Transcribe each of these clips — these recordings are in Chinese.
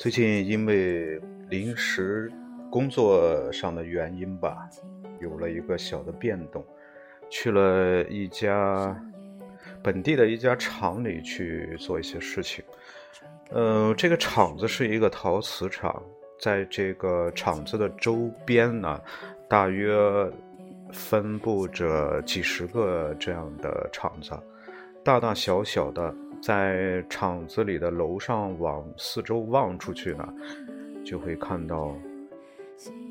最近因为临时工作上的原因吧，有了一个小的变动，去了一家本地的一家厂里去做一些事情。呃，这个厂子是一个陶瓷厂，在这个厂子的周边呢，大约分布着几十个这样的厂子，大大小小的。在厂子里的楼上往四周望出去呢，就会看到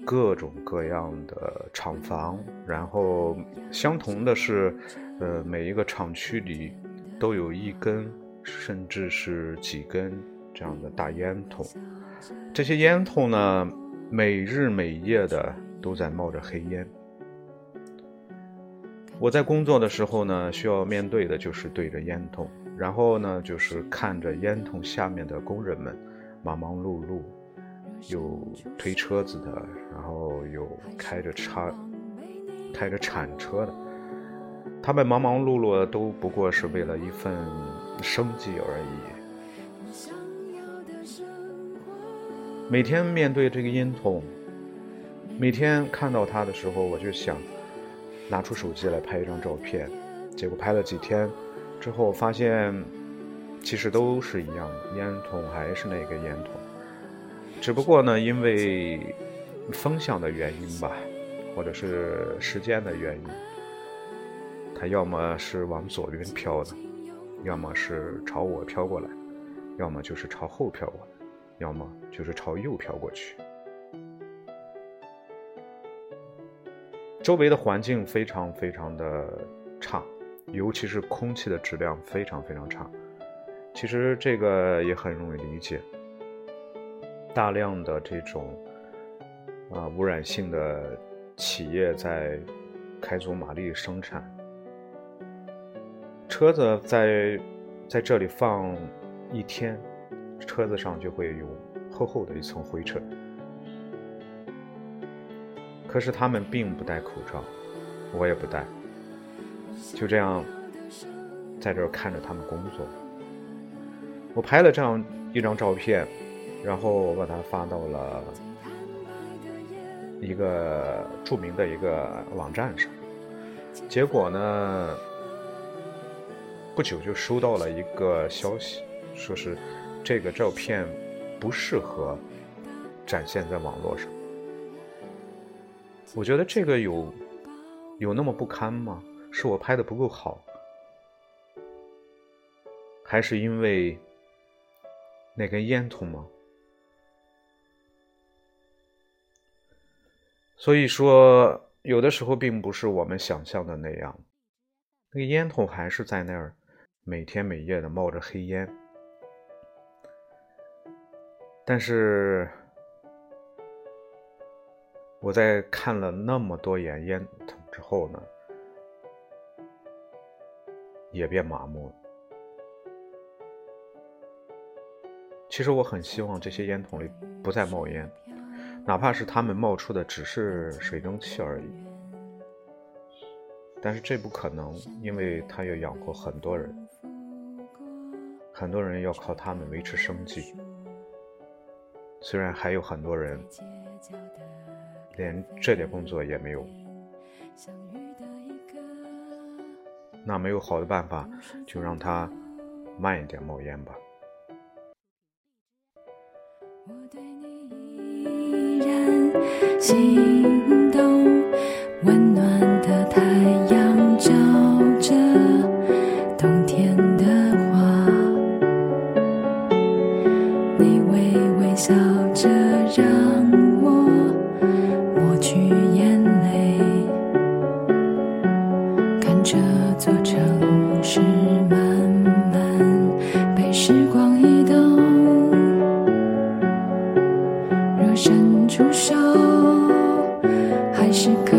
各种各样的厂房。然后相同的是，呃，每一个厂区里都有一根，甚至是几根这样的大烟筒。这些烟筒呢，每日每夜的都在冒着黑烟。我在工作的时候呢，需要面对的就是对着烟筒。然后呢，就是看着烟筒下面的工人们忙忙碌碌，有推车子的，然后有开着叉、开着铲车的，他们忙忙碌碌的都不过是为了一份生计而已。每天面对这个烟筒，每天看到它的时候，我就想拿出手机来拍一张照片，结果拍了几天。之后发现，其实都是一样的，烟筒还是那个烟筒，只不过呢，因为风向的原因吧，或者是时间的原因，它要么是往左边飘的，要么是朝我飘过来，要么就是朝后飘过来，要么就是朝右飘过去。周围的环境非常非常的差。尤其是空气的质量非常非常差，其实这个也很容易理解。大量的这种啊污染性的企业在开足马力生产，车子在在这里放一天，车子上就会有厚厚的一层灰尘。可是他们并不戴口罩，我也不戴。就这样，在这儿看着他们工作。我拍了这样一张照片，然后我把它发到了一个著名的一个网站上。结果呢，不久就收到了一个消息，说是这个照片不适合展现在网络上。我觉得这个有有那么不堪吗？是我拍的不够好，还是因为那根烟筒吗？所以说，有的时候并不是我们想象的那样，那个烟筒还是在那儿，每天每夜的冒着黑烟。但是，我在看了那么多眼烟筒之后呢？也变麻木了。其实我很希望这些烟筒里不再冒烟，哪怕是他们冒出的只是水蒸气而已。但是这不可能，因为他要养活很多人，很多人要靠他们维持生计。虽然还有很多人连这点工作也没有。那没有好的办法，就让它慢一点冒烟吧。我对你依然这座城市慢慢被时光移动若伸出手还是可